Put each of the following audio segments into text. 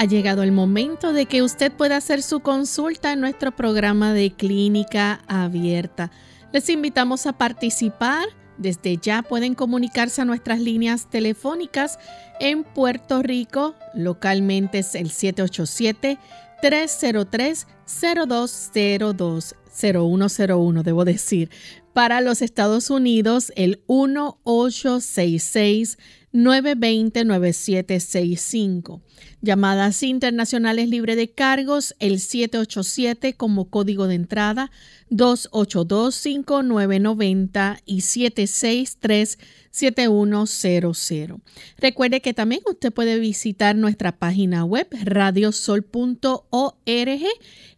Ha llegado el momento de que usted pueda hacer su consulta en nuestro programa de clínica abierta. Les invitamos a participar. Desde ya pueden comunicarse a nuestras líneas telefónicas en Puerto Rico. Localmente es el 787-303-0202. 0101, debo decir. Para los Estados Unidos, el 1866 920-9765. Llamadas internacionales libre de cargos, el 787 como código de entrada, 282-5990 y 763-7100. Recuerde que también usted puede visitar nuestra página web radiosol.org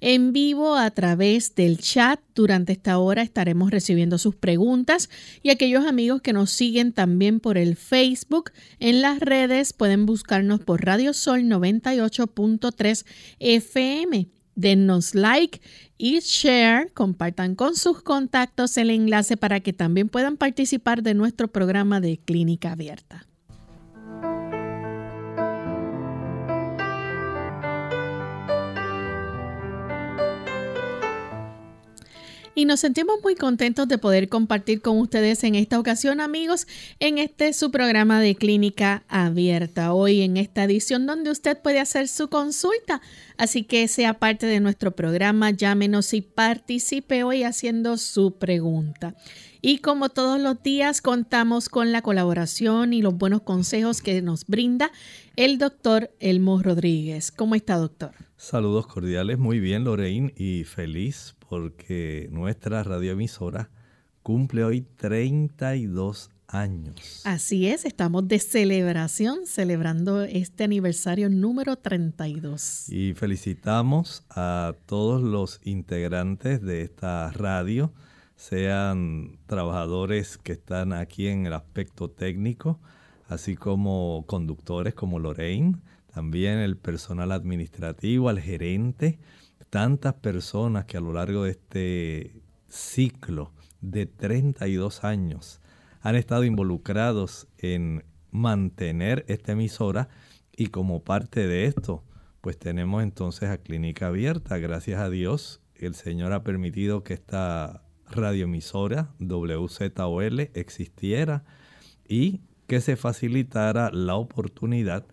en vivo a través del chat. Durante esta hora estaremos recibiendo sus preguntas y aquellos amigos que nos siguen también por el Facebook en las redes pueden buscarnos por Radio Sol 98.3 FM. Denos like y share, compartan con sus contactos el enlace para que también puedan participar de nuestro programa de clínica abierta. Y nos sentimos muy contentos de poder compartir con ustedes en esta ocasión, amigos, en este su programa de clínica abierta. Hoy en esta edición donde usted puede hacer su consulta. Así que sea parte de nuestro programa, llámenos y participe hoy haciendo su pregunta. Y como todos los días, contamos con la colaboración y los buenos consejos que nos brinda el doctor Elmo Rodríguez. ¿Cómo está, doctor? Saludos cordiales, muy bien, Lorraine, y feliz porque nuestra radioemisora cumple hoy 32 años. Así es, estamos de celebración, celebrando este aniversario número 32. Y felicitamos a todos los integrantes de esta radio, sean trabajadores que están aquí en el aspecto técnico, así como conductores como Lorraine, también el personal administrativo, al gerente, tantas personas que a lo largo de este ciclo de 32 años han estado involucrados en mantener esta emisora y como parte de esto, pues tenemos entonces a Clínica Abierta. Gracias a Dios, el Señor ha permitido que esta radioemisora WZOL existiera y que se facilitara la oportunidad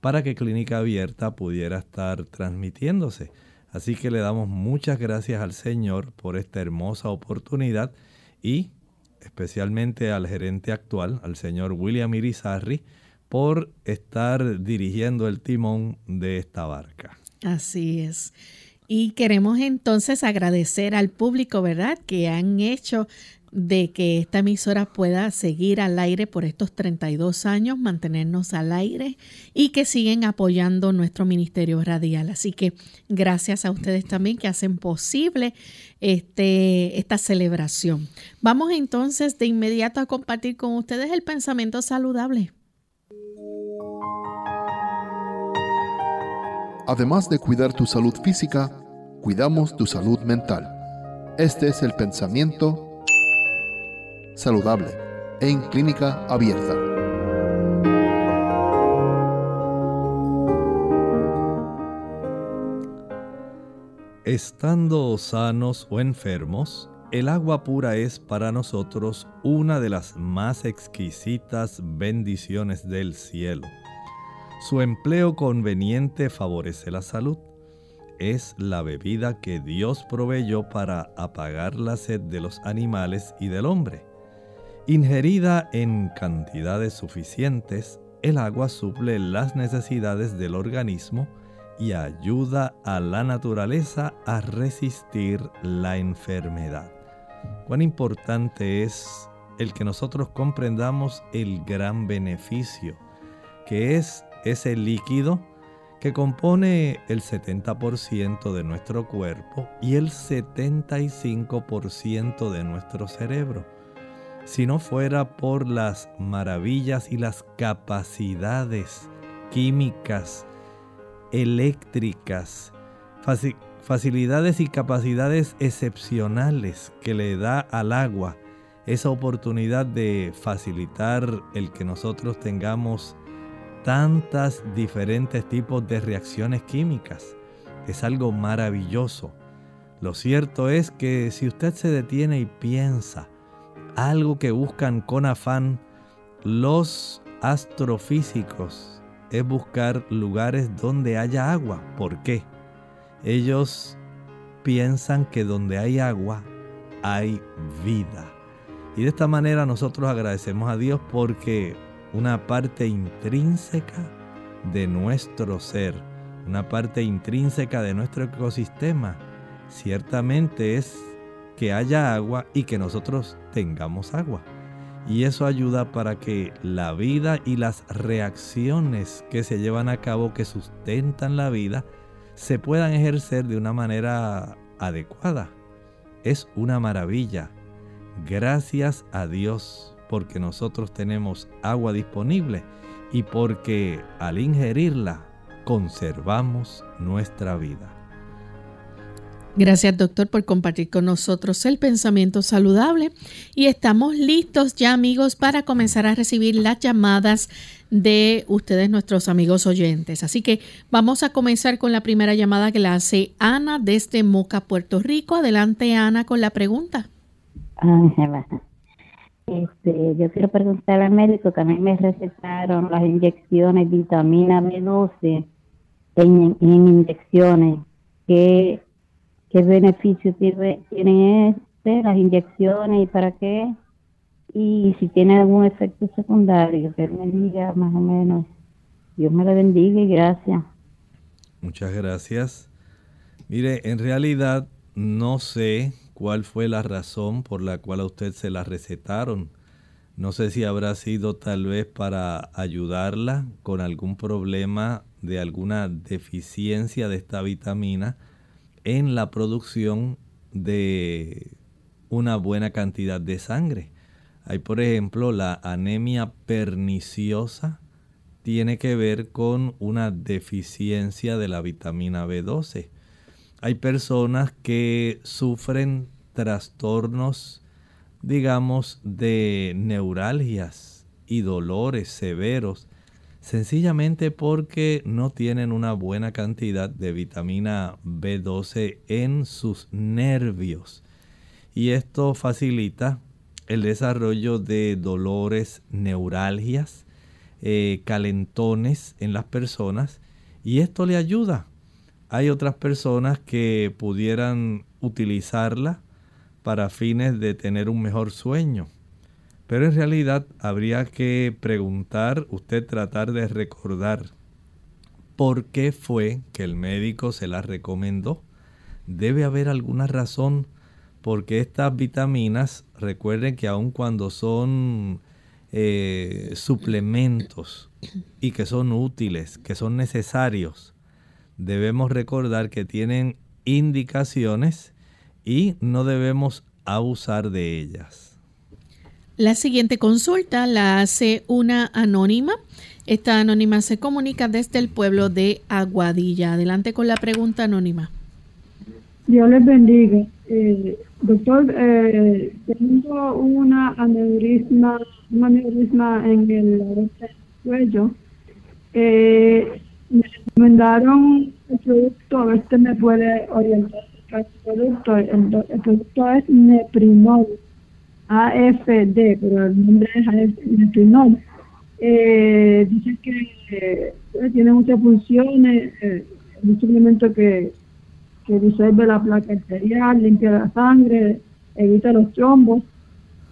para que Clínica Abierta pudiera estar transmitiéndose. Así que le damos muchas gracias al Señor por esta hermosa oportunidad y especialmente al gerente actual, al señor William Irizarry, por estar dirigiendo el timón de esta barca. Así es. Y queremos entonces agradecer al público, ¿verdad?, que han hecho de que esta emisora pueda seguir al aire por estos 32 años, mantenernos al aire y que siguen apoyando nuestro ministerio radial. Así que gracias a ustedes también que hacen posible este, esta celebración. Vamos entonces de inmediato a compartir con ustedes el pensamiento saludable. Además de cuidar tu salud física, cuidamos tu salud mental. Este es el pensamiento saludable en clínica abierta. Estando sanos o enfermos, el agua pura es para nosotros una de las más exquisitas bendiciones del cielo. Su empleo conveniente favorece la salud. Es la bebida que Dios proveyó para apagar la sed de los animales y del hombre. Ingerida en cantidades suficientes, el agua suple las necesidades del organismo y ayuda a la naturaleza a resistir la enfermedad. Cuán importante es el que nosotros comprendamos el gran beneficio que es ese líquido que compone el 70% de nuestro cuerpo y el 75% de nuestro cerebro. Si no fuera por las maravillas y las capacidades químicas, eléctricas, facilidades y capacidades excepcionales que le da al agua esa oportunidad de facilitar el que nosotros tengamos tantas diferentes tipos de reacciones químicas. Es algo maravilloso. Lo cierto es que si usted se detiene y piensa algo que buscan con afán los astrofísicos es buscar lugares donde haya agua. ¿Por qué? Ellos piensan que donde hay agua hay vida. Y de esta manera nosotros agradecemos a Dios porque una parte intrínseca de nuestro ser, una parte intrínseca de nuestro ecosistema, ciertamente es que haya agua y que nosotros tengamos agua. Y eso ayuda para que la vida y las reacciones que se llevan a cabo, que sustentan la vida, se puedan ejercer de una manera adecuada. Es una maravilla. Gracias a Dios porque nosotros tenemos agua disponible y porque al ingerirla conservamos nuestra vida. Gracias doctor por compartir con nosotros el pensamiento saludable y estamos listos ya amigos para comenzar a recibir las llamadas de ustedes nuestros amigos oyentes. Así que vamos a comenzar con la primera llamada que la hace Ana desde Moca, Puerto Rico. Adelante Ana con la pregunta. Este, yo quiero preguntar al médico que a mí me recetaron las inyecciones vitamina B12 en, inyecciones. ¿Qué, qué beneficios tienen este, las inyecciones y para qué? Y si tiene algún efecto secundario, que me diga más o menos. Dios me lo bendiga y gracias. Muchas gracias. Mire, en realidad no sé cuál fue la razón por la cual a usted se la recetaron. No sé si habrá sido tal vez para ayudarla con algún problema de alguna deficiencia de esta vitamina en la producción de una buena cantidad de sangre. Hay por ejemplo la anemia perniciosa, tiene que ver con una deficiencia de la vitamina B12 hay personas que sufren trastornos, digamos, de neuralgias y dolores severos, sencillamente porque no tienen una buena cantidad de vitamina B12 en sus nervios. Y esto facilita el desarrollo de dolores, neuralgias, eh, calentones en las personas y esto le ayuda hay otras personas que pudieran utilizarla para fines de tener un mejor sueño. Pero en realidad habría que preguntar, usted tratar de recordar por qué fue que el médico se la recomendó. Debe haber alguna razón porque estas vitaminas, recuerden que aun cuando son eh, suplementos y que son útiles, que son necesarios, debemos recordar que tienen indicaciones y no debemos abusar de ellas. La siguiente consulta la hace una anónima. Esta anónima se comunica desde el pueblo de Aguadilla. Adelante con la pregunta anónima. Dios les bendiga. Eh, doctor, eh, tengo una aneurisma, un aneurisma en el cuello. Eh, me recomendaron el producto, a ver si me puede orientar el producto. El, producto es Neprinol, AFD, pero el nombre es Neprinol. Eh, dice que eh, tiene muchas funciones, eh, es un suplemento que, que disuelve la placa arterial, limpia la sangre, evita los trombos.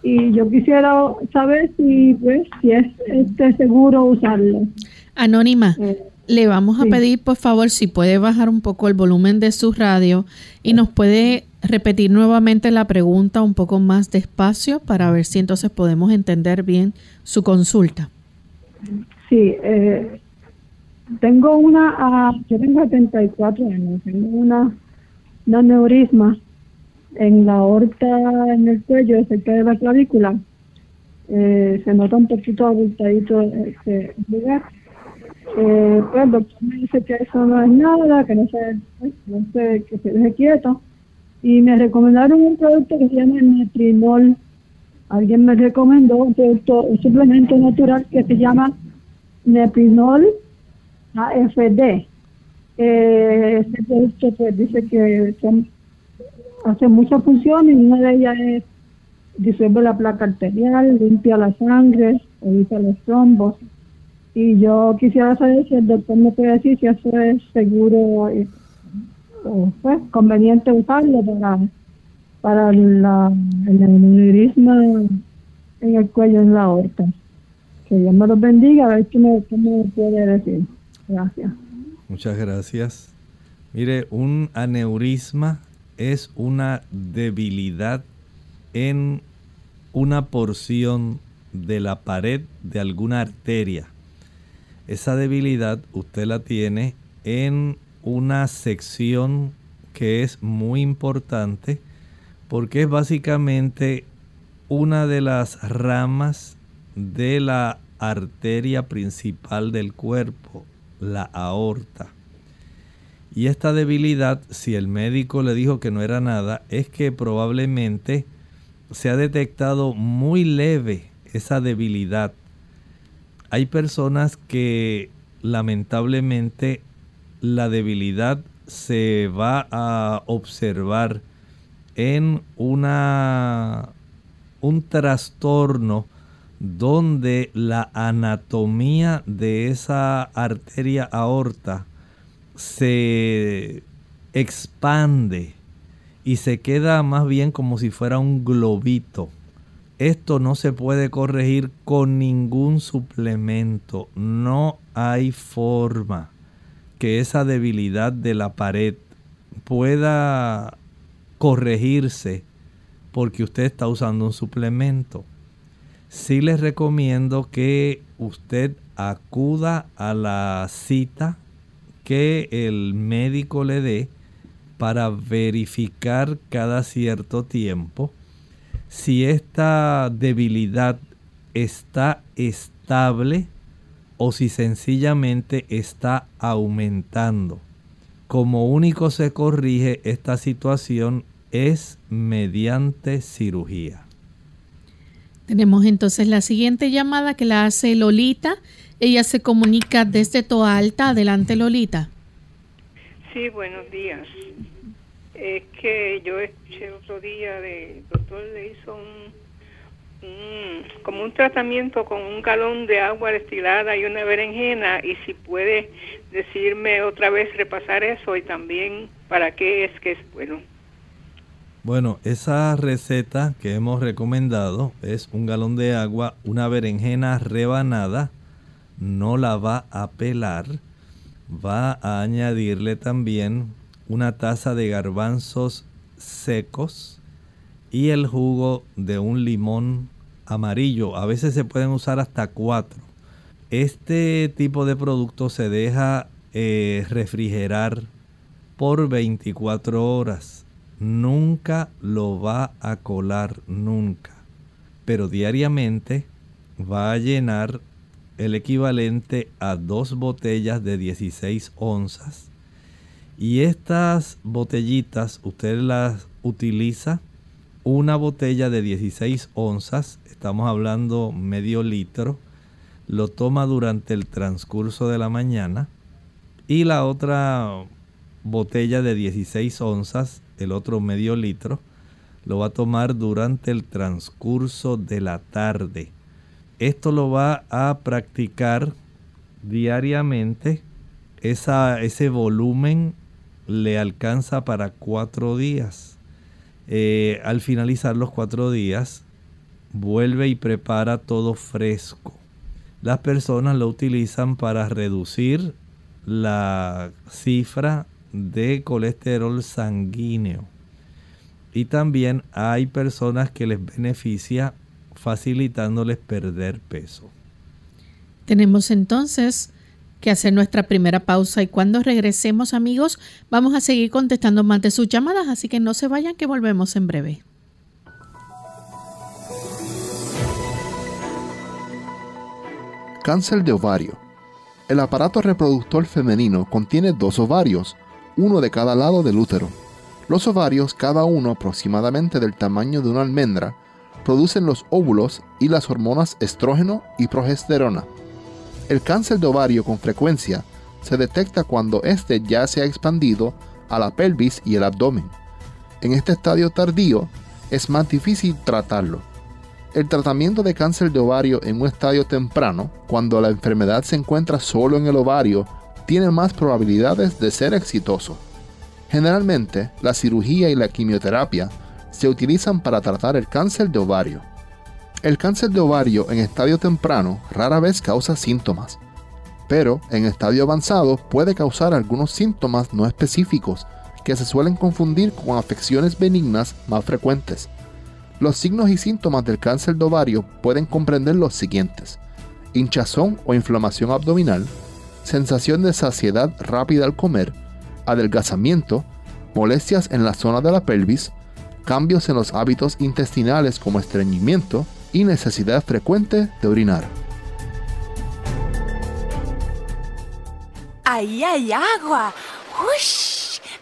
Y yo quisiera saber si pues si es este seguro usarlo. Anónima. Eh, le vamos a pedir, por favor, si puede bajar un poco el volumen de su radio y nos puede repetir nuevamente la pregunta un poco más despacio para ver si entonces podemos entender bien su consulta. Sí, eh, tengo una, ah, yo tengo 74 años, tengo una, una neurisma en la aorta, en el cuello, cerca de la clavícula. Eh, se nota un poquito abultadito ese lugar. Eh, pues el doctor me dice que eso no es nada, que no se, no sé, que se deje quieto. Y me recomendaron un producto que se llama Metrinol. Alguien me recomendó un producto, un suplemento natural que se llama Neprinol AFD. Eh, este producto pues dice que hace muchas funciones y una de ellas es disuelve la placa arterial, limpia la sangre, evita los trombos. Y yo quisiera saber si el doctor me puede decir si eso es seguro o pues, conveniente usarlo para, para la, el neurisma en el cuello en la aorta. Que Dios me los bendiga, a ver qué me, me puede decir. Gracias. Muchas gracias. Mire, un aneurisma es una debilidad en una porción de la pared de alguna arteria. Esa debilidad usted la tiene en una sección que es muy importante porque es básicamente una de las ramas de la arteria principal del cuerpo, la aorta. Y esta debilidad, si el médico le dijo que no era nada, es que probablemente se ha detectado muy leve esa debilidad. Hay personas que lamentablemente la debilidad se va a observar en una un trastorno donde la anatomía de esa arteria aorta se expande y se queda más bien como si fuera un globito. Esto no se puede corregir con ningún suplemento. No hay forma que esa debilidad de la pared pueda corregirse porque usted está usando un suplemento. Sí les recomiendo que usted acuda a la cita que el médico le dé para verificar cada cierto tiempo si esta debilidad está estable o si sencillamente está aumentando. Como único se corrige esta situación es mediante cirugía. Tenemos entonces la siguiente llamada que la hace Lolita. Ella se comunica desde Toa Alta. Adelante, Lolita. Sí, buenos días. Es que yo escuché otro día de el doctor le hizo un, como un tratamiento con un galón de agua destilada y una berenjena y si puede decirme otra vez repasar eso y también para qué es que es bueno. Bueno, esa receta que hemos recomendado es un galón de agua, una berenjena rebanada, no la va a pelar va a añadirle también una taza de garbanzos secos y el jugo de un limón amarillo. A veces se pueden usar hasta cuatro. Este tipo de producto se deja eh, refrigerar por 24 horas. Nunca lo va a colar, nunca. Pero diariamente va a llenar el equivalente a dos botellas de 16 onzas. Y estas botellitas usted las utiliza una botella de 16 onzas, estamos hablando medio litro, lo toma durante el transcurso de la mañana y la otra botella de 16 onzas, el otro medio litro, lo va a tomar durante el transcurso de la tarde. Esto lo va a practicar diariamente. ese volumen le alcanza para cuatro días. Eh, al finalizar los cuatro días, vuelve y prepara todo fresco. Las personas lo utilizan para reducir la cifra de colesterol sanguíneo. Y también hay personas que les beneficia facilitándoles perder peso. Tenemos entonces que hacer nuestra primera pausa y cuando regresemos amigos vamos a seguir contestando más de sus llamadas, así que no se vayan que volvemos en breve. Cáncer de ovario. El aparato reproductor femenino contiene dos ovarios, uno de cada lado del útero. Los ovarios, cada uno aproximadamente del tamaño de una almendra, producen los óvulos y las hormonas estrógeno y progesterona. El cáncer de ovario con frecuencia se detecta cuando éste ya se ha expandido a la pelvis y el abdomen. En este estadio tardío es más difícil tratarlo el tratamiento de cáncer de ovario en un estadio temprano, cuando la enfermedad se encuentra solo en el ovario, tiene más probabilidades de ser exitoso. Generalmente, la cirugía y la quimioterapia se utilizan para tratar el cáncer de ovario. El cáncer de ovario en estadio temprano rara vez causa síntomas, pero en estadio avanzado puede causar algunos síntomas no específicos que se suelen confundir con afecciones benignas más frecuentes. Los signos y síntomas del cáncer de ovario pueden comprender los siguientes. Hinchazón o inflamación abdominal, sensación de saciedad rápida al comer, adelgazamiento, molestias en la zona de la pelvis, cambios en los hábitos intestinales como estreñimiento y necesidad frecuente de orinar. ¡Ahí hay agua! ¡Ush!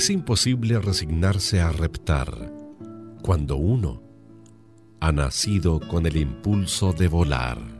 Es imposible resignarse a reptar cuando uno ha nacido con el impulso de volar.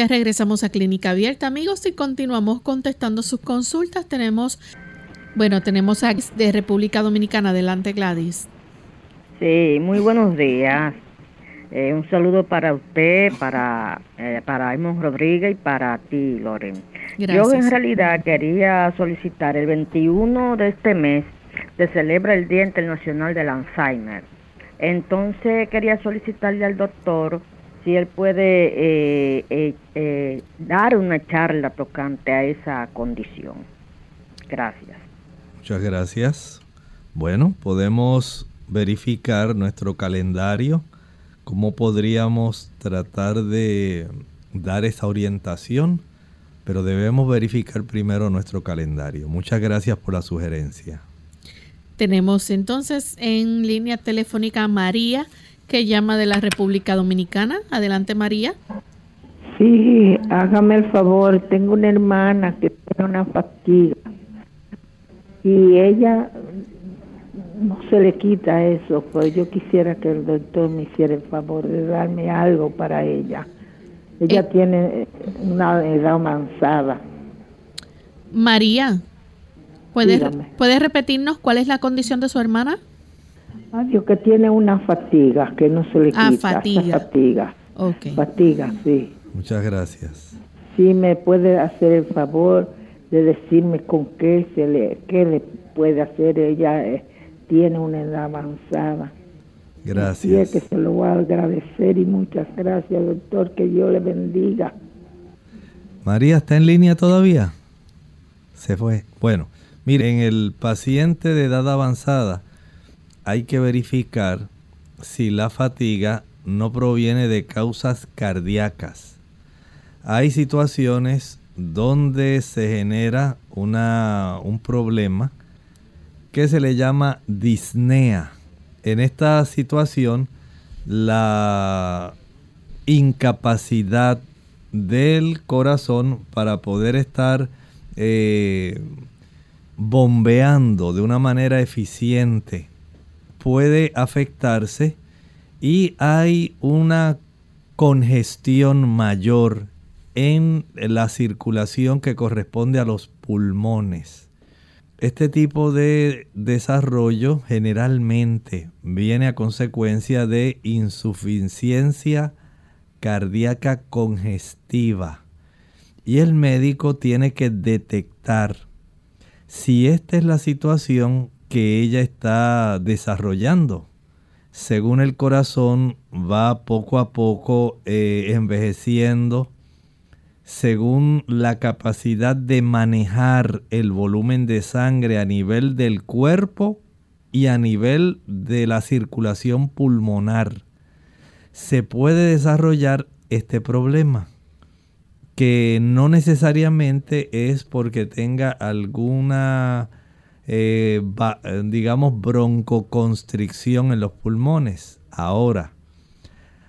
Ya regresamos a Clínica Abierta, amigos, y continuamos contestando sus consultas. Tenemos, bueno, tenemos a de República Dominicana. Adelante, Gladys. Sí, muy buenos días. Eh, un saludo para usted, para, eh, para Aymon Rodríguez y para ti, Loren. Yo en realidad quería solicitar el 21 de este mes, se celebra el Día Internacional del Alzheimer. Entonces quería solicitarle al doctor si él puede eh, eh, eh, dar una charla tocante a esa condición. Gracias. Muchas gracias. Bueno, podemos verificar nuestro calendario, cómo podríamos tratar de dar esa orientación, pero debemos verificar primero nuestro calendario. Muchas gracias por la sugerencia. Tenemos entonces en línea telefónica a María, que llama de la República Dominicana. Adelante, María. Sí, hágame el favor, tengo una hermana que tiene una fatiga y ella no se le quita eso, pues yo quisiera que el doctor me hiciera el favor de darme algo para ella. Ella Eh. tiene una edad avanzada. María, ¿puedes, Dígame. ¿puedes repetirnos cuál es la condición de su hermana? Adiós, que tiene una fatiga que no se le quita. Ah, esa fatiga. Fatiga. Ok. Fatiga, sí. Muchas gracias. Sí, me puede hacer el favor de decirme con qué se le, qué le puede hacer. Ella eh, tiene una edad avanzada. Y es Gracias. que se lo voy a agradecer y muchas gracias, doctor. Que Dios le bendiga. María, ¿está en línea todavía? Se fue. Bueno, mire, en el paciente de edad avanzada hay que verificar si la fatiga no proviene de causas cardíacas. Hay situaciones donde se genera una, un problema que se le llama disnea. En esta situación, la incapacidad del corazón para poder estar eh, bombeando de una manera eficiente puede afectarse y hay una congestión mayor en la circulación que corresponde a los pulmones. Este tipo de desarrollo generalmente viene a consecuencia de insuficiencia cardíaca congestiva y el médico tiene que detectar si esta es la situación que ella está desarrollando. Según el corazón va poco a poco eh, envejeciendo, según la capacidad de manejar el volumen de sangre a nivel del cuerpo y a nivel de la circulación pulmonar, se puede desarrollar este problema, que no necesariamente es porque tenga alguna, eh, va- eh, digamos, broncoconstricción en los pulmones. Ahora,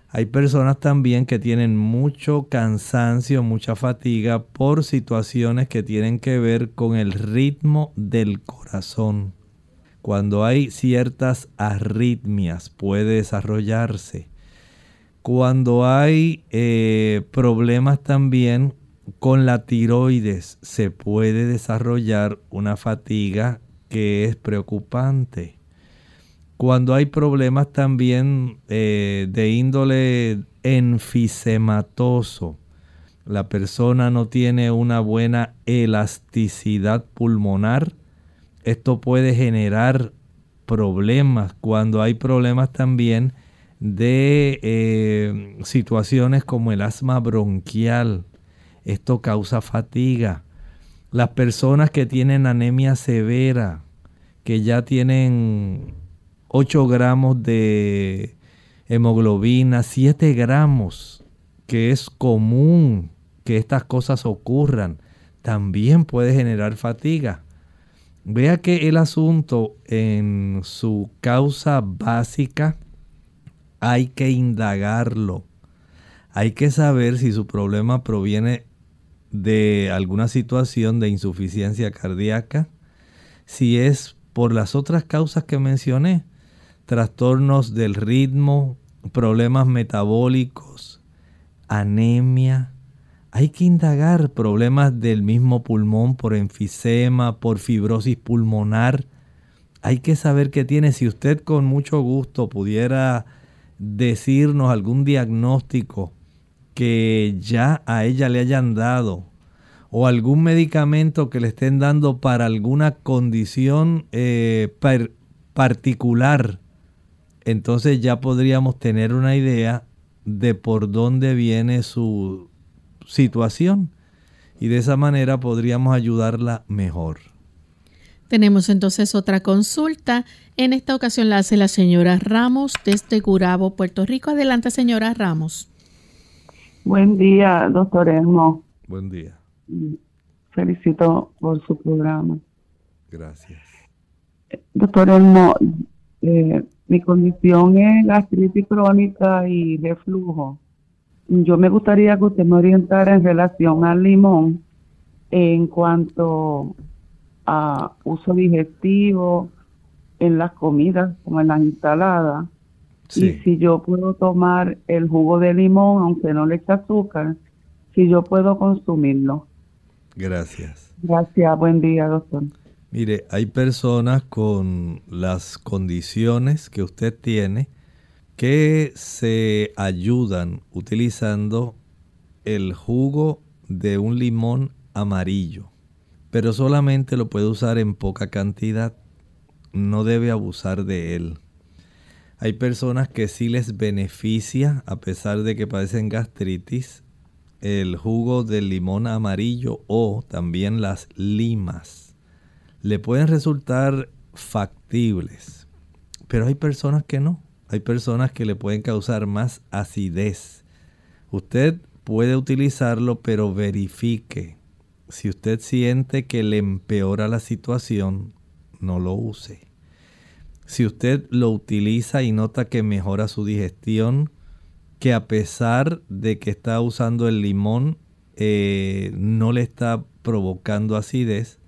hay personas también que tienen mucho cansancio, mucha fatiga por situaciones que tienen que ver con el ritmo del corazón. Cuando hay ciertas arritmias puede desarrollarse. Cuando hay eh, problemas también con la tiroides se puede desarrollar una fatiga que es preocupante cuando hay problemas también eh, de índole enfisematoso, la persona no tiene una buena elasticidad pulmonar, esto puede generar problemas. Cuando hay problemas también de eh, situaciones como el asma bronquial, esto causa fatiga. Las personas que tienen anemia severa, que ya tienen 8 gramos de hemoglobina, 7 gramos, que es común que estas cosas ocurran, también puede generar fatiga. Vea que el asunto en su causa básica hay que indagarlo. Hay que saber si su problema proviene de alguna situación de insuficiencia cardíaca, si es por las otras causas que mencioné, trastornos del ritmo, problemas metabólicos, anemia. Hay que indagar problemas del mismo pulmón por enfisema, por fibrosis pulmonar. Hay que saber qué tiene. Si usted con mucho gusto pudiera decirnos algún diagnóstico que ya a ella le hayan dado o algún medicamento que le estén dando para alguna condición eh, par- particular, entonces ya podríamos tener una idea de por dónde viene su situación y de esa manera podríamos ayudarla mejor. Tenemos entonces otra consulta. En esta ocasión la hace la señora Ramos desde Gurabo, Puerto Rico. Adelante, señora Ramos. Buen día, doctor Elmo. Buen día. Felicito por su programa. Gracias. Doctor Elmo, eh, Mi condición es gastritis crónica y reflujo. Yo me gustaría que usted me orientara en relación al limón en cuanto a uso digestivo en las comidas, como en las Y si yo puedo tomar el jugo de limón, aunque no le eche azúcar, si yo puedo consumirlo. Gracias. Gracias, buen día, doctor. Mire, hay personas con las condiciones que usted tiene que se ayudan utilizando el jugo de un limón amarillo, pero solamente lo puede usar en poca cantidad, no debe abusar de él. Hay personas que sí les beneficia, a pesar de que padecen gastritis, el jugo del limón amarillo o también las limas. Le pueden resultar factibles, pero hay personas que no. Hay personas que le pueden causar más acidez. Usted puede utilizarlo, pero verifique. Si usted siente que le empeora la situación, no lo use. Si usted lo utiliza y nota que mejora su digestión, que a pesar de que está usando el limón, eh, no le está provocando acidez,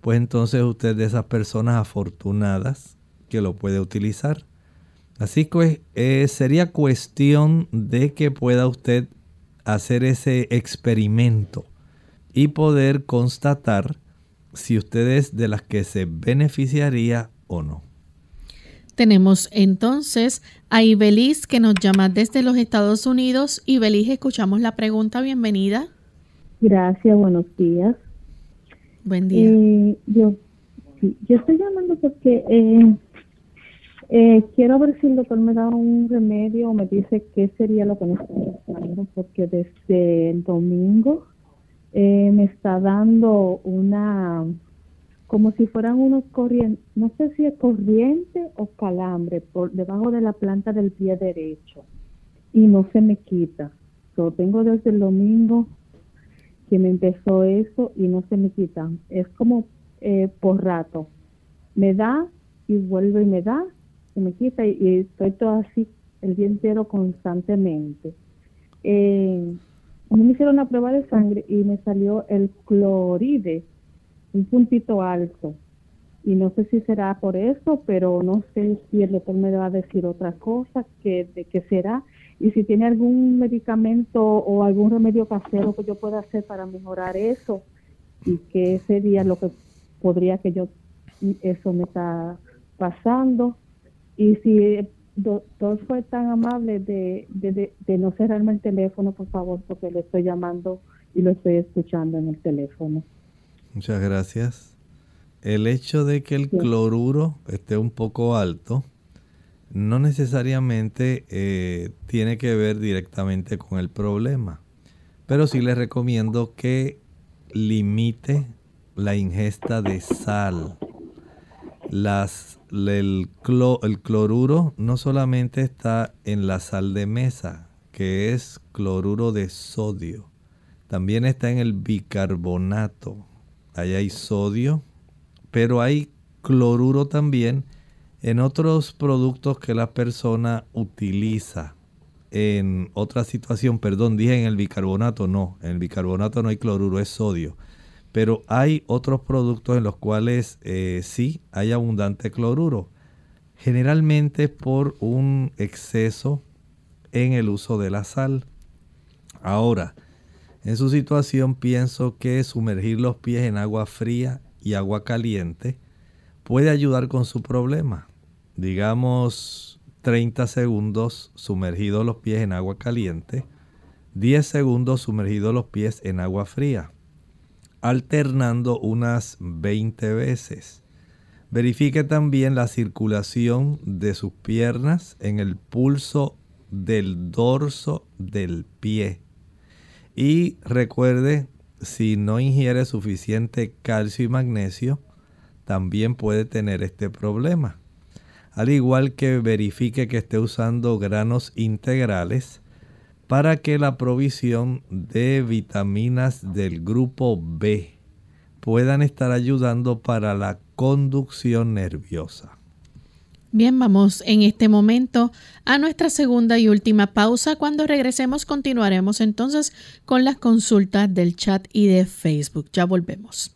pues entonces usted de esas personas afortunadas que lo puede utilizar. Así que eh, sería cuestión de que pueda usted hacer ese experimento y poder constatar si usted es de las que se beneficiaría o no. Tenemos entonces a Ibeliz que nos llama desde los Estados Unidos. Ibeliz, escuchamos la pregunta. Bienvenida. Gracias, buenos días. Buen día. Eh, yo, yo estoy llamando porque eh, eh, quiero ver si el doctor me da un remedio o me dice qué sería lo que me está pasando, porque desde el domingo me está dando una como si fueran unos corrientes, no sé si es corriente o calambre, por debajo de la planta del pie derecho y no se me quita. Lo tengo desde el domingo que me empezó eso y no se me quita. Es como eh, por rato. Me da y vuelve y me da, se me quita y, estoy todo así el día entero constantemente. Eh, me hicieron una prueba de sangre y me salió el cloride un puntito alto. Y no sé si será por eso, pero no sé si el doctor me va a decir otra cosa, que, de qué será. Y si tiene algún medicamento o algún remedio casero que yo pueda hacer para mejorar eso. Y que sería lo que podría que yo, eso me está pasando. Y si el doctor fue tan amable de, de, de no cerrarme el teléfono, por favor, porque le estoy llamando y lo estoy escuchando en el teléfono. Muchas gracias. El hecho de que el cloruro esté un poco alto no necesariamente eh, tiene que ver directamente con el problema, pero sí le recomiendo que limite la ingesta de sal. Las, el, el cloruro no solamente está en la sal de mesa, que es cloruro de sodio, también está en el bicarbonato, ahí hay sodio, pero hay cloruro también en otros productos que la persona utiliza en otra situación, perdón, dije en el bicarbonato, no, en el bicarbonato no hay cloruro, es sodio. Pero hay otros productos en los cuales eh, sí hay abundante cloruro, generalmente por un exceso en el uso de la sal. Ahora, en su situación pienso que sumergir los pies en agua fría y agua caliente puede ayudar con su problema. Digamos 30 segundos sumergidos los pies en agua caliente, 10 segundos sumergidos los pies en agua fría, alternando unas 20 veces. Verifique también la circulación de sus piernas en el pulso del dorso del pie y recuerde, si no ingiere suficiente calcio y magnesio, también puede tener este problema. Al igual que verifique que esté usando granos integrales para que la provisión de vitaminas del grupo B puedan estar ayudando para la conducción nerviosa. Bien, vamos en este momento a nuestra segunda y última pausa. Cuando regresemos continuaremos entonces con las consultas del chat y de Facebook. Ya volvemos.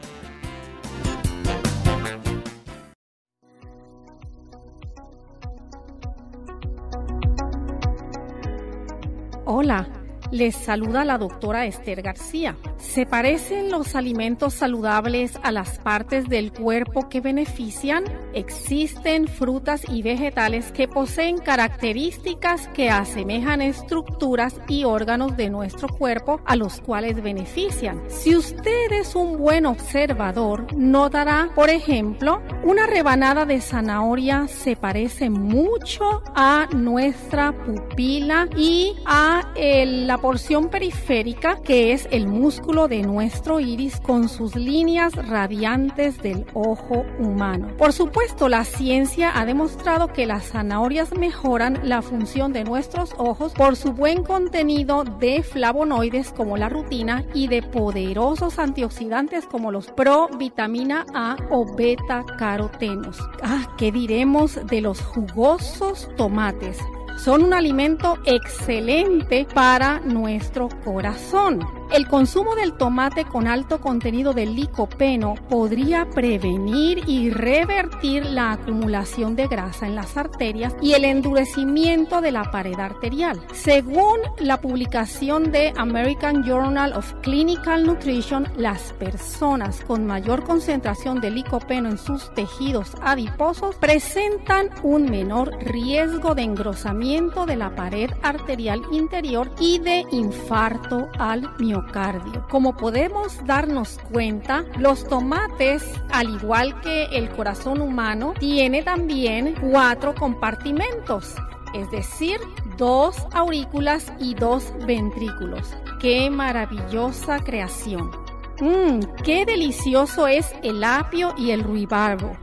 Hola, les saluda la doctora Esther García. ¿Se parecen los alimentos saludables a las partes del cuerpo que benefician? Existen frutas y vegetales que poseen características que asemejan estructuras y órganos de nuestro cuerpo a los cuales benefician. Si usted es un buen observador, notará, por ejemplo, una rebanada de zanahoria se parece mucho a nuestra pupila y a la porción periférica que es el músculo de nuestro iris con sus líneas radiantes del ojo humano. Por supuesto, la ciencia ha demostrado que las zanahorias mejoran la función de nuestros ojos por su buen contenido de flavonoides como la rutina y de poderosos antioxidantes como los provitamina A o beta carotenos. Ah, ¿qué diremos de los jugosos tomates? Son un alimento excelente para nuestro corazón. El consumo del tomate con alto contenido de licopeno podría prevenir y revertir la acumulación de grasa en las arterias y el endurecimiento de la pared arterial. Según la publicación de American Journal of Clinical Nutrition, las personas con mayor concentración de licopeno en sus tejidos adiposos presentan un menor riesgo de engrosamiento de la pared arterial interior y de infarto al como podemos darnos cuenta, los tomates, al igual que el corazón humano, tiene también cuatro compartimentos es decir, dos aurículas y dos ventrículos. ¡Qué maravillosa creación! Mmm, qué delicioso es el apio y el ruibarbo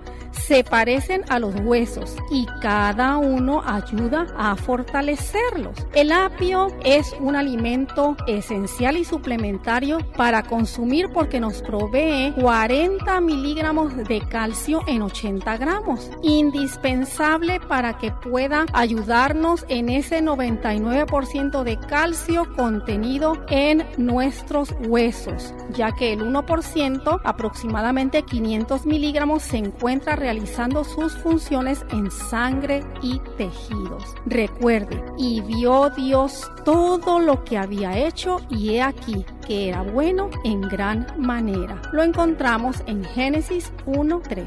se parecen a los huesos y cada uno ayuda a fortalecerlos. El apio es un alimento esencial y suplementario para consumir porque nos provee 40 miligramos de calcio en 80 gramos, indispensable para que pueda ayudarnos en ese 99% de calcio contenido en nuestros huesos, ya que el 1%, aproximadamente 500 miligramos, se encuentra realizando sus funciones en sangre y tejidos. Recuerde, y vio Dios todo lo que había hecho y he aquí que era bueno en gran manera. Lo encontramos en Génesis 1.3.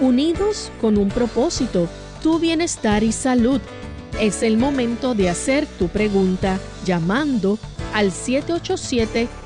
Unidos con un propósito, tu bienestar y salud. Es el momento de hacer tu pregunta llamando al 787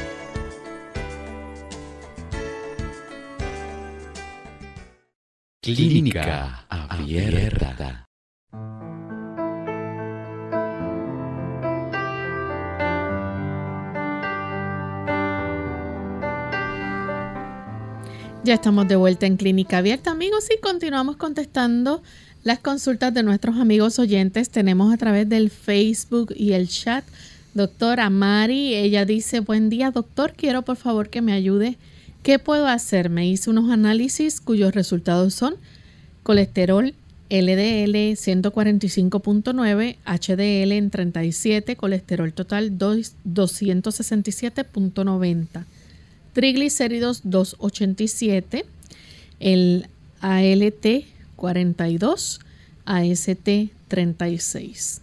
Clínica Abierta. Ya estamos de vuelta en Clínica Abierta, amigos, y continuamos contestando las consultas de nuestros amigos oyentes. Tenemos a través del Facebook y el chat. Doctora Mari, ella dice, buen día, doctor, quiero por favor que me ayude ¿Qué puedo hacer? Me hice unos análisis cuyos resultados son colesterol LDL 145.9, HDL en 37, colesterol total 267.90, triglicéridos 287, el ALT 42 AST 36.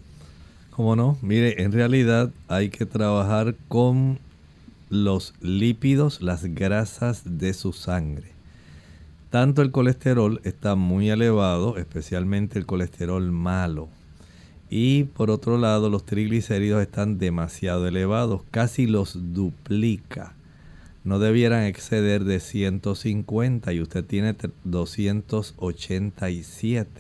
¿Cómo no? Mire, en realidad hay que trabajar con los lípidos, las grasas de su sangre. Tanto el colesterol está muy elevado, especialmente el colesterol malo. Y por otro lado, los triglicéridos están demasiado elevados, casi los duplica. No debieran exceder de 150 y usted tiene 287.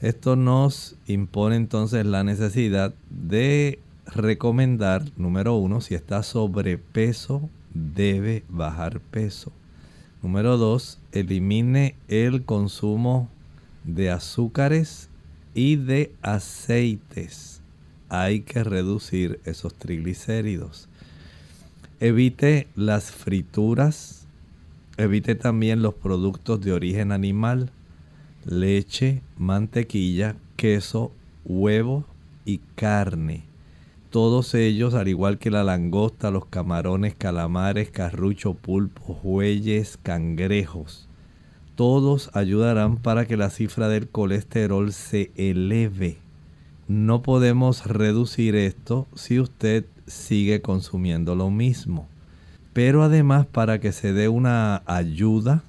Esto nos impone entonces la necesidad de recomendar, número uno, si está sobrepeso, debe bajar peso. Número dos, elimine el consumo de azúcares y de aceites. Hay que reducir esos triglicéridos. Evite las frituras. Evite también los productos de origen animal leche, mantequilla, queso, huevo y carne. Todos ellos, al igual que la langosta, los camarones, calamares, carrucho, pulpo, jueyes, cangrejos, todos ayudarán para que la cifra del colesterol se eleve. No podemos reducir esto si usted sigue consumiendo lo mismo. Pero además para que se dé una ayuda,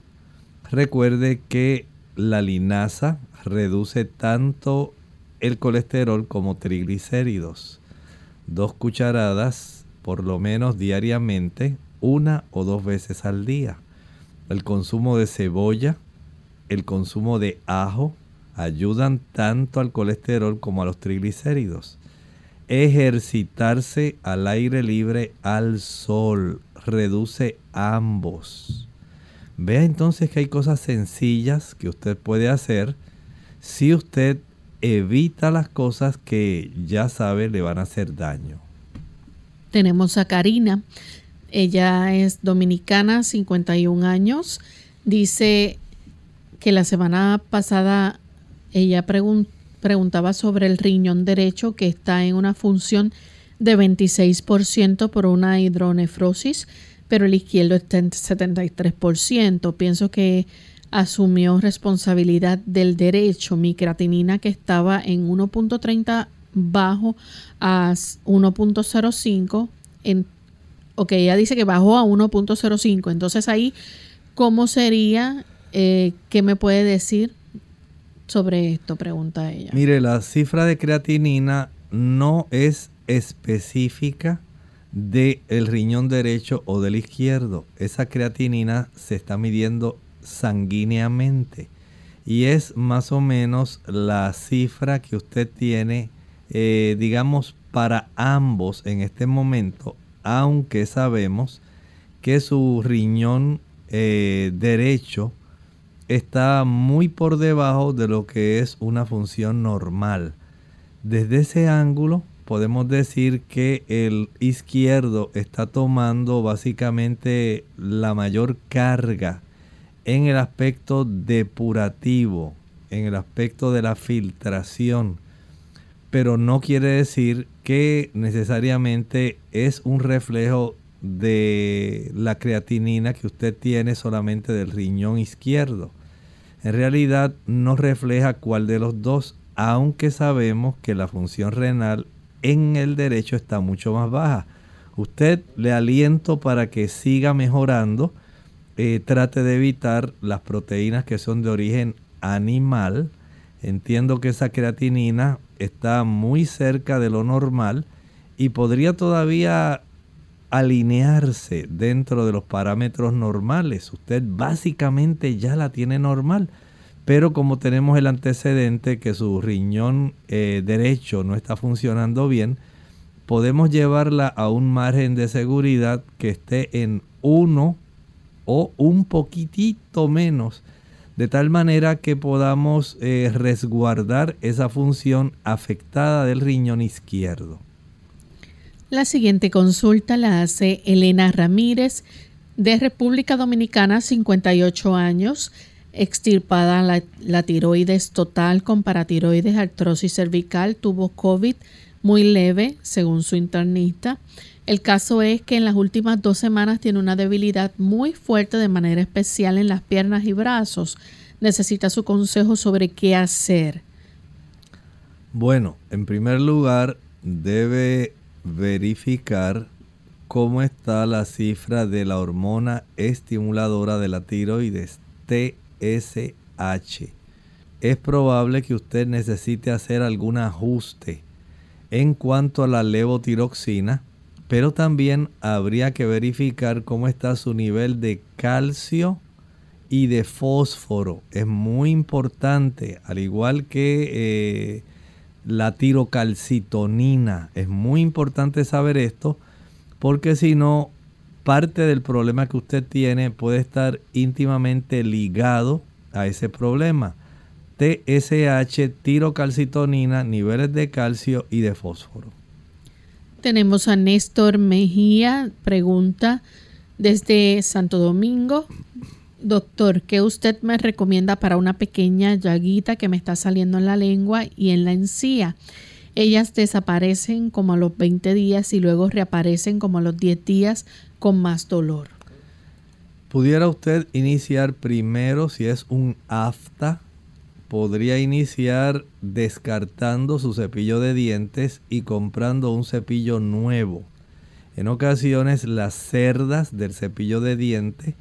recuerde que la linaza reduce tanto el colesterol como triglicéridos. Dos cucharadas por lo menos diariamente, una o dos veces al día. El consumo de cebolla, el consumo de ajo ayudan tanto al colesterol como a los triglicéridos. Ejercitarse al aire libre al sol reduce ambos. Vea entonces que hay cosas sencillas que usted puede hacer si usted evita las cosas que ya sabe le van a hacer daño. Tenemos a Karina. Ella es dominicana, 51 años. Dice que la semana pasada ella preguntaba sobre el riñón derecho que está en una función de 26% por una hidronefrosis pero el izquierdo está en 73%. Pienso que asumió responsabilidad del derecho. Mi creatinina que estaba en 1.30 bajo a 1.05. En, ok, ella dice que bajó a 1.05. Entonces ahí, ¿cómo sería? Eh, ¿Qué me puede decir sobre esto? Pregunta ella. Mire, la cifra de creatinina no es específica del el riñón derecho o del izquierdo. Esa creatinina se está midiendo sanguíneamente y es más o menos la cifra que usted tiene, eh, digamos, para ambos en este momento, aunque sabemos que su riñón eh, derecho está muy por debajo de lo que es una función normal. Desde ese ángulo, podemos decir que el izquierdo está tomando básicamente la mayor carga en el aspecto depurativo, en el aspecto de la filtración. Pero no quiere decir que necesariamente es un reflejo de la creatinina que usted tiene solamente del riñón izquierdo. En realidad no refleja cuál de los dos, aunque sabemos que la función renal en el derecho está mucho más baja. Usted le aliento para que siga mejorando. Eh, trate de evitar las proteínas que son de origen animal. Entiendo que esa creatinina está muy cerca de lo normal y podría todavía alinearse dentro de los parámetros normales. Usted básicamente ya la tiene normal. Pero como tenemos el antecedente que su riñón eh, derecho no está funcionando bien, podemos llevarla a un margen de seguridad que esté en 1 o un poquitito menos, de tal manera que podamos eh, resguardar esa función afectada del riñón izquierdo. La siguiente consulta la hace Elena Ramírez de República Dominicana, 58 años extirpada la, tiroides total con paratiroides, artrosis cervical, tuvo COVID muy leve, según su internista. El caso es que en las últimas dos semanas tiene una debilidad muy fuerte de manera especial en las piernas y brazos. necesita su consejo sobre qué hacer. Bueno, en primer lugar, debe verificar cómo está la cifra de la hormona estimuladora de la tiroides, TSH. Es probable que usted necesite hacer algún ajuste en cuanto a la levotiroxina, pero también habría que verificar cómo está su nivel de calcio y de fósforo. Es muy importante, al igual que eh, la tirocalcitonina. Es muy importante saber esto porque si no, parte del problema que usted tiene puede estar íntimamente ligado a ese problema. TSH, tirocalcitonina, niveles de calcio y de fósforo. Tenemos a Néstor Mejía, pregunta desde Santo Domingo. Doctor, ¿qué usted me recomienda para una pequeña llaguita que me está saliendo en la lengua y en la encía? Ellas desaparecen como a los 20 días y luego reaparecen como a los 10 días con más dolor. ¿Pudiera usted iniciar primero si es un afta? Podría iniciar descartando su cepillo de dientes y comprando un cepillo nuevo. En ocasiones las cerdas del cepillo de dientes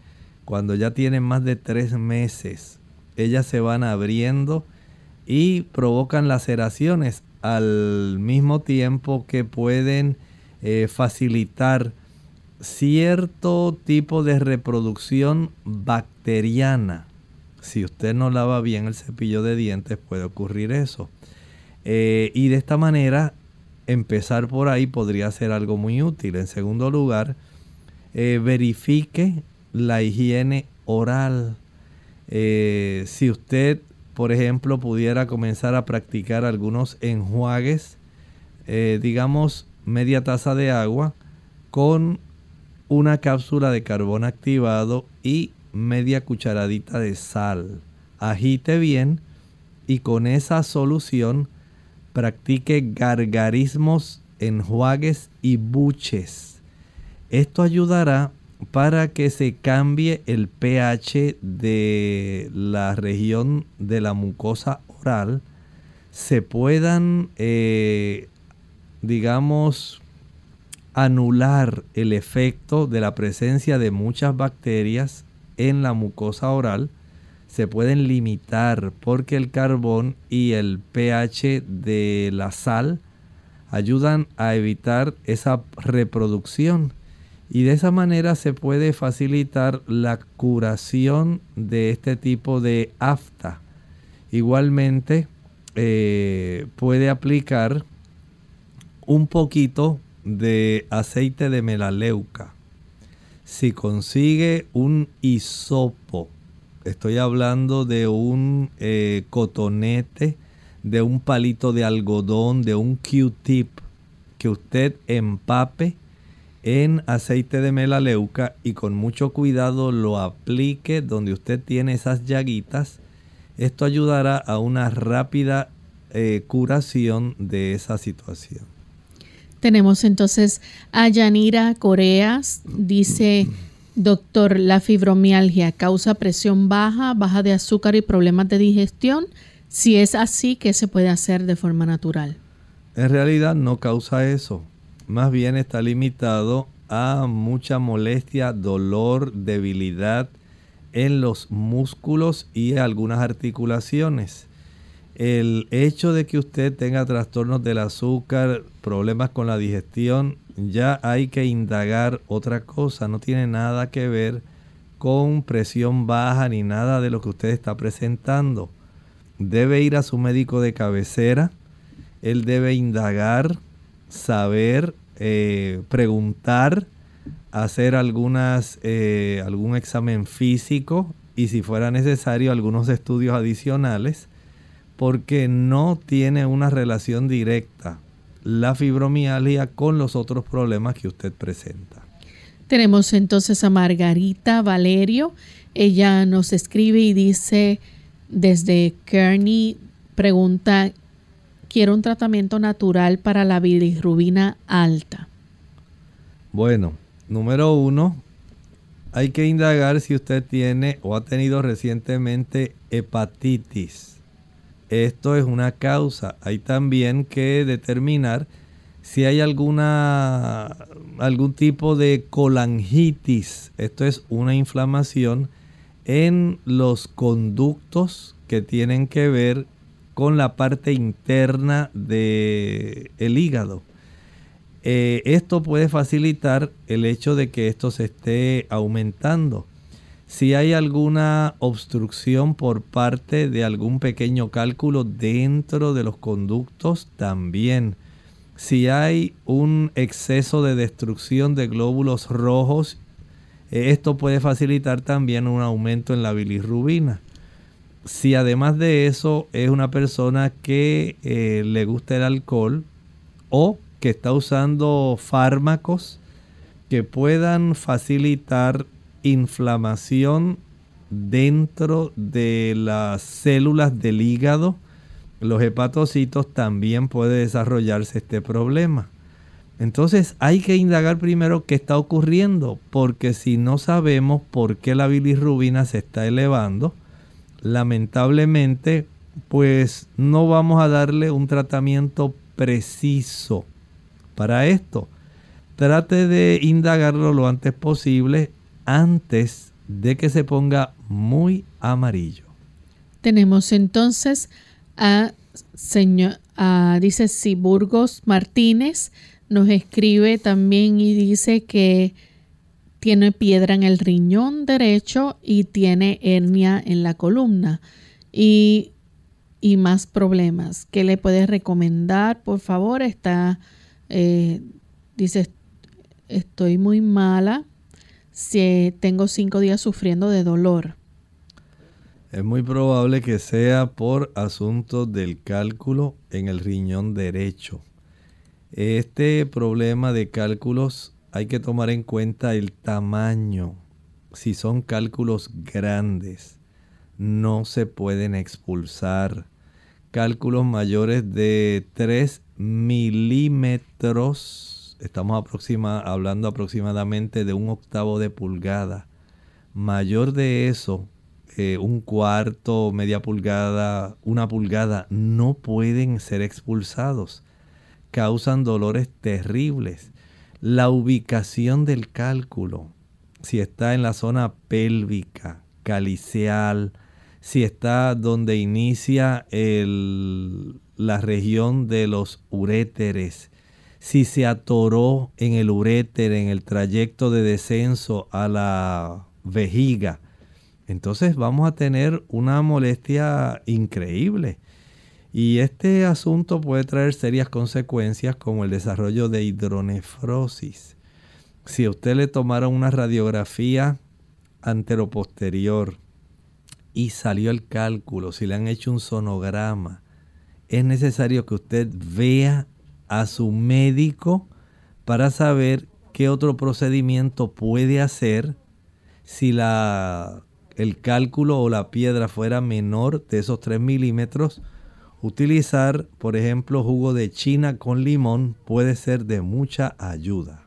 cuando ya tienen más de tres meses, ellas se van abriendo y provocan laceraciones al mismo tiempo que pueden eh, facilitar cierto tipo de reproducción bacteriana. Si usted no lava bien el cepillo de dientes puede ocurrir eso. Eh, y de esta manera empezar por ahí podría ser algo muy útil. En segundo lugar, eh, verifique la higiene oral. Eh, si usted, por ejemplo, pudiera comenzar a practicar algunos enjuagues, digamos media taza de agua con una cápsula de carbón activado y media cucharadita de sal. Agite bien y con esa solución practique gargarismos, enjuagues y buches. Esto ayudará para que se cambie el pH de la región de la mucosa oral, se puedan, eh, digamos, anular el efecto de la presencia de muchas bacterias en la mucosa oral, se pueden limitar porque el carbón y el pH de la sal ayudan a evitar esa reproducción y de esa manera se puede facilitar la curación de este tipo de afta. Igualmente eh, puede aplicar un poquito de aceite de melaleuca. Si consigue un hisopo, estoy hablando de un eh, cotonete, de un palito de algodón, de un Q-tip, que usted empape en aceite de melaleuca y con mucho cuidado lo aplique donde usted tiene esas llaguitas. Esto ayudará a una rápida eh, curación de esa situación. Tenemos entonces a Yanira Coreas, dice, doctor, la fibromialgia causa presión baja, baja de azúcar y problemas de digestión. Si es así, ¿qué se puede hacer de forma natural? En realidad no causa eso más bien está limitado a mucha molestia, dolor, debilidad en los músculos y algunas articulaciones. El hecho de que usted tenga trastornos del azúcar, problemas con la digestión, ya hay que indagar otra cosa, no tiene nada que ver con presión baja ni nada de lo que usted está presentando. Debe ir a su médico de cabecera, él debe indagar, saber eh, preguntar, hacer algunas, eh, algún examen físico y si fuera necesario algunos estudios adicionales porque no tiene una relación directa la fibromialgia con los otros problemas que usted presenta. Tenemos entonces a Margarita Valerio. Ella nos escribe y dice desde Kearney, pregunta, quiero un tratamiento natural para la bilirrubina alta? Bueno, número uno, hay que indagar si usted tiene o ha tenido recientemente hepatitis. Esto es una causa. Hay también que determinar si hay alguna algún tipo de colangitis. Esto es una inflamación en los conductos que tienen que ver con la parte interna del el hígado. Eh, esto puede facilitar el hecho de que esto se esté aumentando. Si hay alguna obstrucción por parte de algún pequeño cálculo dentro de los conductos, también. Si hay un exceso de destrucción de glóbulos rojos, eh, esto puede facilitar también un aumento en la bilirrubina. Si además de eso es una persona que eh, le gusta el alcohol o que está usando fármacos que puedan facilitar inflamación dentro de las células del hígado, los hepatocitos, también puede desarrollarse este problema. Entonces hay que indagar primero qué está ocurriendo, porque si no sabemos por qué la bilirrubina se está elevando, lamentablemente pues no vamos a darle un tratamiento preciso para esto. Trate de indagarlo lo antes posible antes de que se ponga muy amarillo. Tenemos entonces a señor, a, dice Siburgos Martínez, nos escribe también y dice que tiene piedra en el riñón derecho y tiene hernia en la columna y, y más problemas. ¿Qué le puedes recomendar? Por favor, está eh, dice, estoy muy mala, si tengo cinco días sufriendo de dolor. Es muy probable que sea por asunto del cálculo en el riñón derecho. Este problema de cálculos hay que tomar en cuenta el tamaño. Si son cálculos grandes, no se pueden expulsar. Cálculos mayores de 3 milímetros, estamos hablando aproximadamente de un octavo de pulgada. Mayor de eso, eh, un cuarto, media pulgada, una pulgada, no pueden ser expulsados. Causan dolores terribles. La ubicación del cálculo, si está en la zona pélvica, calicial, si está donde inicia el, la región de los uréteres, si se atoró en el uréter en el trayecto de descenso a la vejiga, entonces vamos a tener una molestia increíble. Y este asunto puede traer serias consecuencias como el desarrollo de hidronefrosis. Si a usted le tomara una radiografía anteroposterior y salió el cálculo, si le han hecho un sonograma, es necesario que usted vea a su médico para saber qué otro procedimiento puede hacer si la, el cálculo o la piedra fuera menor de esos 3 milímetros. Utilizar, por ejemplo, jugo de china con limón puede ser de mucha ayuda.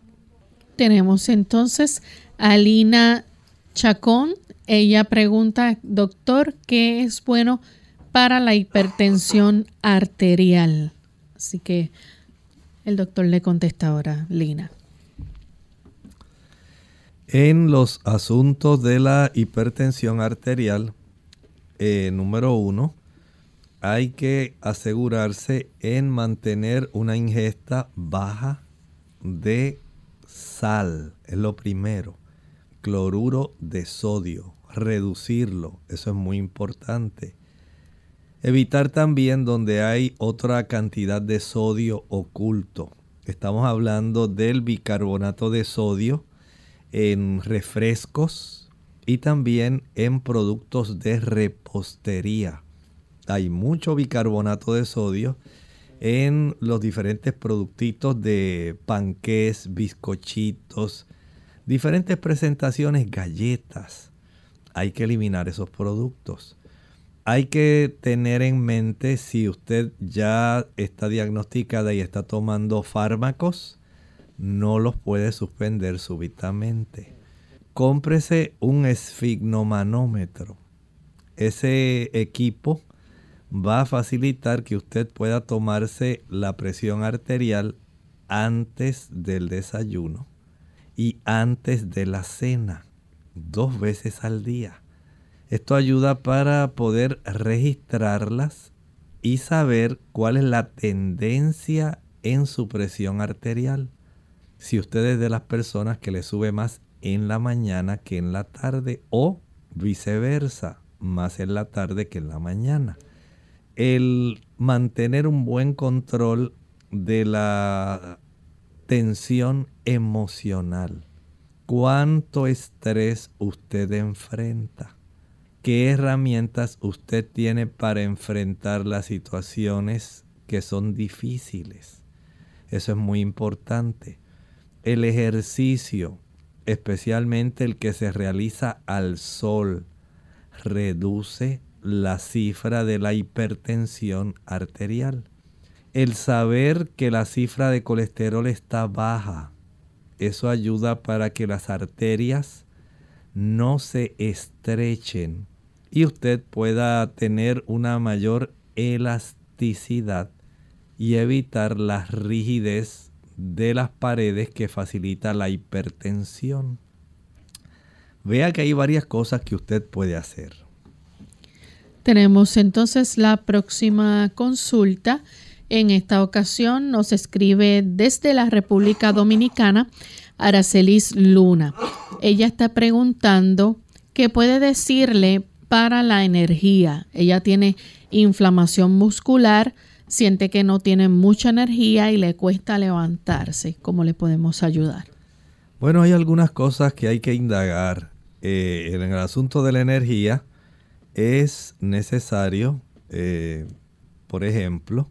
Tenemos entonces a Lina Chacón. Ella pregunta, doctor, ¿qué es bueno para la hipertensión arterial. Así que el doctor le contesta ahora, Lina. En los asuntos de la hipertensión arterial, eh, número uno, hay que asegurarse en mantener una ingesta baja de sal. Es lo primero. Cloruro de sodio. Reducirlo. Eso es muy importante. Evitar también donde hay otra cantidad de sodio oculto. Estamos hablando del bicarbonato de sodio en refrescos y también en productos de repostería. Hay mucho bicarbonato de sodio en los diferentes productitos de panqués, bizcochitos, diferentes presentaciones, galletas. Hay que eliminar esos productos hay que tener en mente si usted ya está diagnosticada y está tomando fármacos, no los puede suspender súbitamente. Cómprese un esfignomanómetro. ese equipo va a facilitar que usted pueda tomarse la presión arterial antes del desayuno y antes de la cena, dos veces al día. Esto ayuda para poder registrarlas y saber cuál es la tendencia en su presión arterial. Si usted es de las personas que le sube más en la mañana que en la tarde o viceversa, más en la tarde que en la mañana. El mantener un buen control de la tensión emocional. ¿Cuánto estrés usted enfrenta? ¿Qué herramientas usted tiene para enfrentar las situaciones que son difíciles? Eso es muy importante. El ejercicio, especialmente el que se realiza al sol, reduce la cifra de la hipertensión arterial. El saber que la cifra de colesterol está baja, eso ayuda para que las arterias no se estrechen y usted pueda tener una mayor elasticidad y evitar la rigidez de las paredes que facilita la hipertensión. Vea que hay varias cosas que usted puede hacer. Tenemos entonces la próxima consulta. En esta ocasión nos escribe desde la República Dominicana Aracelis Luna. Ella está preguntando qué puede decirle para la energía. Ella tiene inflamación muscular, siente que no tiene mucha energía y le cuesta levantarse. ¿Cómo le podemos ayudar? Bueno, hay algunas cosas que hay que indagar. Eh, en el asunto de la energía es necesario, eh, por ejemplo,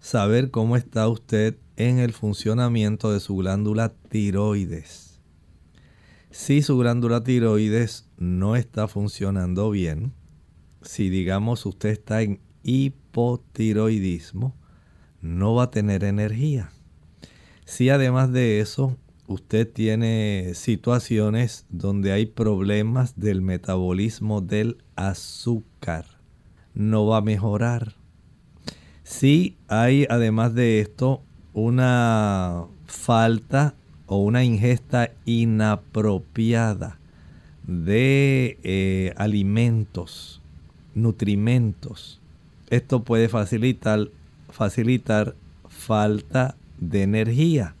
saber cómo está usted en el funcionamiento de su glándula tiroides. Si su glándula tiroides no está funcionando bien, si digamos usted está en hipotiroidismo, no va a tener energía. Si además de eso usted tiene situaciones donde hay problemas del metabolismo del azúcar, no va a mejorar. Si hay además de esto una falta o una ingesta inapropiada de eh, alimentos, nutrimentos. Esto puede facilitar, facilitar falta de energía.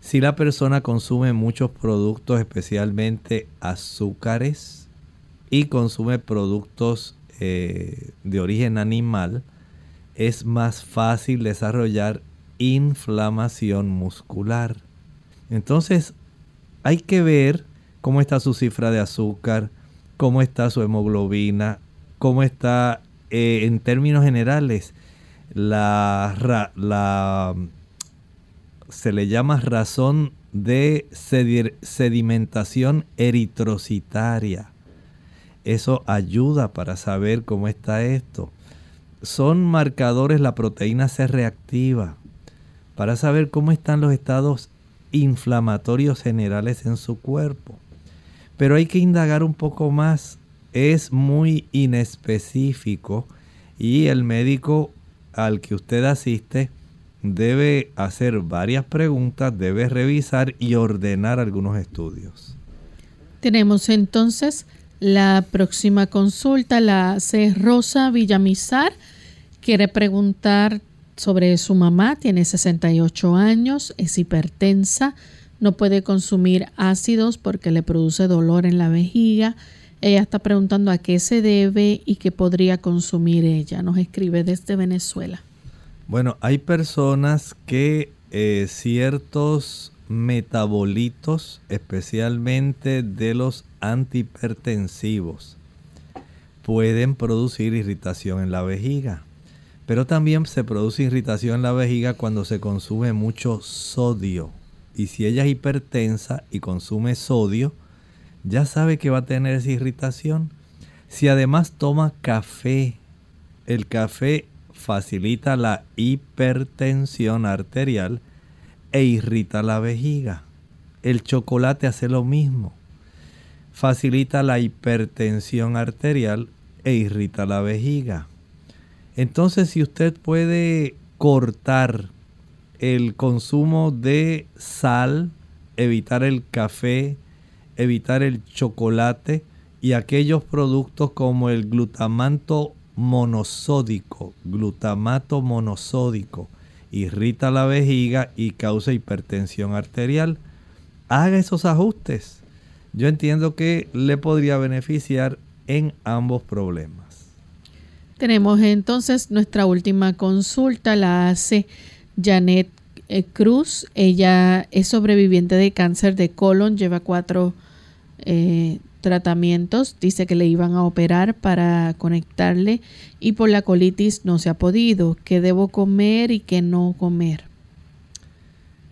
Si la persona consume muchos productos, especialmente azúcares, y consume productos eh, de origen animal, es más fácil desarrollar inflamación muscular. Entonces, hay que ver cómo está su cifra de azúcar, cómo está su hemoglobina, cómo está eh, en términos generales la, la, se le llama razón de sedimentación eritrocitaria. Eso ayuda para saber cómo está esto. Son marcadores, la proteína C reactiva, para saber cómo están los estados inflamatorios generales en su cuerpo. Pero hay que indagar un poco más. Es muy inespecífico y el médico al que usted asiste debe hacer varias preguntas, debe revisar y ordenar algunos estudios. Tenemos entonces la próxima consulta, la hace Rosa Villamizar. Quiere preguntar sobre su mamá, tiene 68 años, es hipertensa, no puede consumir ácidos porque le produce dolor en la vejiga. Ella está preguntando a qué se debe y qué podría consumir ella. Nos escribe desde Venezuela. Bueno, hay personas que eh, ciertos metabolitos, especialmente de los antihipertensivos, pueden producir irritación en la vejiga. Pero también se produce irritación en la vejiga cuando se consume mucho sodio. Y si ella es hipertensa y consume sodio, ya sabe que va a tener esa irritación. Si además toma café, el café facilita la hipertensión arterial e irrita la vejiga. El chocolate hace lo mismo. Facilita la hipertensión arterial e irrita la vejiga. Entonces, si usted puede cortar el consumo de sal, evitar el café, evitar el chocolate y aquellos productos como el glutamato monosódico, glutamato monosódico, irrita la vejiga y causa hipertensión arterial. Haga esos ajustes. Yo entiendo que le podría beneficiar en ambos problemas. Tenemos entonces nuestra última consulta, la hace Janet eh, Cruz. Ella es sobreviviente de cáncer de colon, lleva cuatro eh, tratamientos. Dice que le iban a operar para conectarle y por la colitis no se ha podido. ¿Qué debo comer y qué no comer?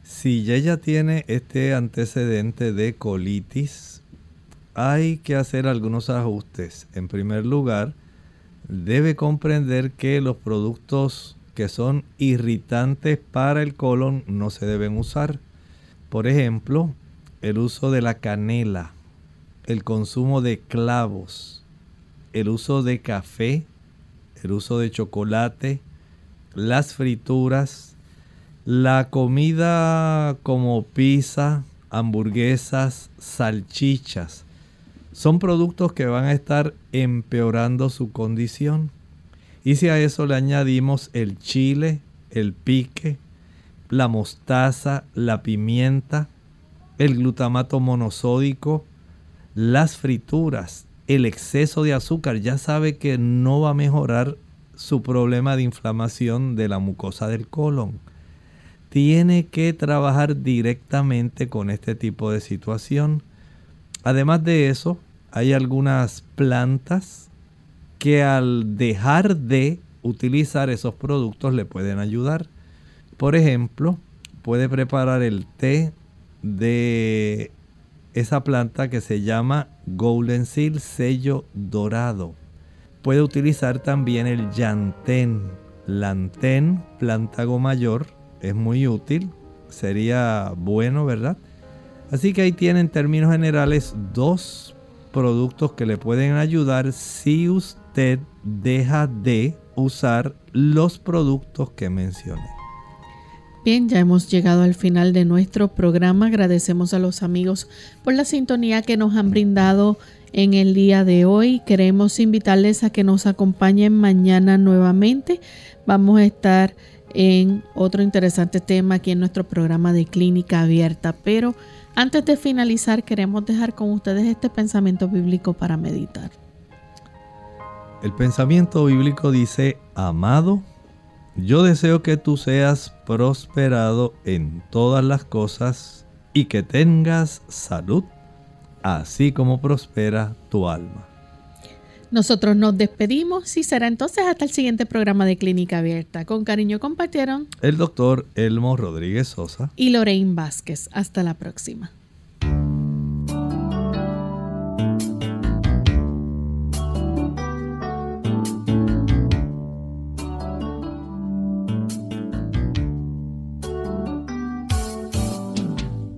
Si ella tiene este antecedente de colitis, hay que hacer algunos ajustes. En primer lugar, debe comprender que los productos que son irritantes para el colon no se deben usar. Por ejemplo, el uso de la canela, el consumo de clavos, el uso de café, el uso de chocolate, las frituras, la comida como pizza, hamburguesas, salchichas, son productos que van a estar empeorando su condición. Y si a eso le añadimos el chile, el pique, la mostaza, la pimienta, el glutamato monosódico, las frituras, el exceso de azúcar, ya sabe que no va a mejorar su problema de inflamación de la mucosa del colon. Tiene que trabajar directamente con este tipo de situación. Además de eso, hay algunas plantas que al dejar de utilizar esos productos le pueden ayudar. Por ejemplo, puede preparar el té de esa planta que se llama Golden Seal, sello dorado. Puede utilizar también el llantén. Lantén, plantago mayor, es muy útil. Sería bueno, ¿verdad? Así que ahí tienen en términos generales dos productos que le pueden ayudar si usted deja de usar los productos que mencioné. Bien, ya hemos llegado al final de nuestro programa. Agradecemos a los amigos por la sintonía que nos han brindado en el día de hoy. Queremos invitarles a que nos acompañen mañana nuevamente. Vamos a estar en otro interesante tema aquí en nuestro programa de clínica abierta, pero antes de finalizar, queremos dejar con ustedes este pensamiento bíblico para meditar. El pensamiento bíblico dice, amado, yo deseo que tú seas prosperado en todas las cosas y que tengas salud, así como prospera tu alma. Nosotros nos despedimos y será entonces hasta el siguiente programa de Clínica Abierta. Con cariño compartieron el doctor Elmo Rodríguez Sosa y Lorraine Vázquez. Hasta la próxima.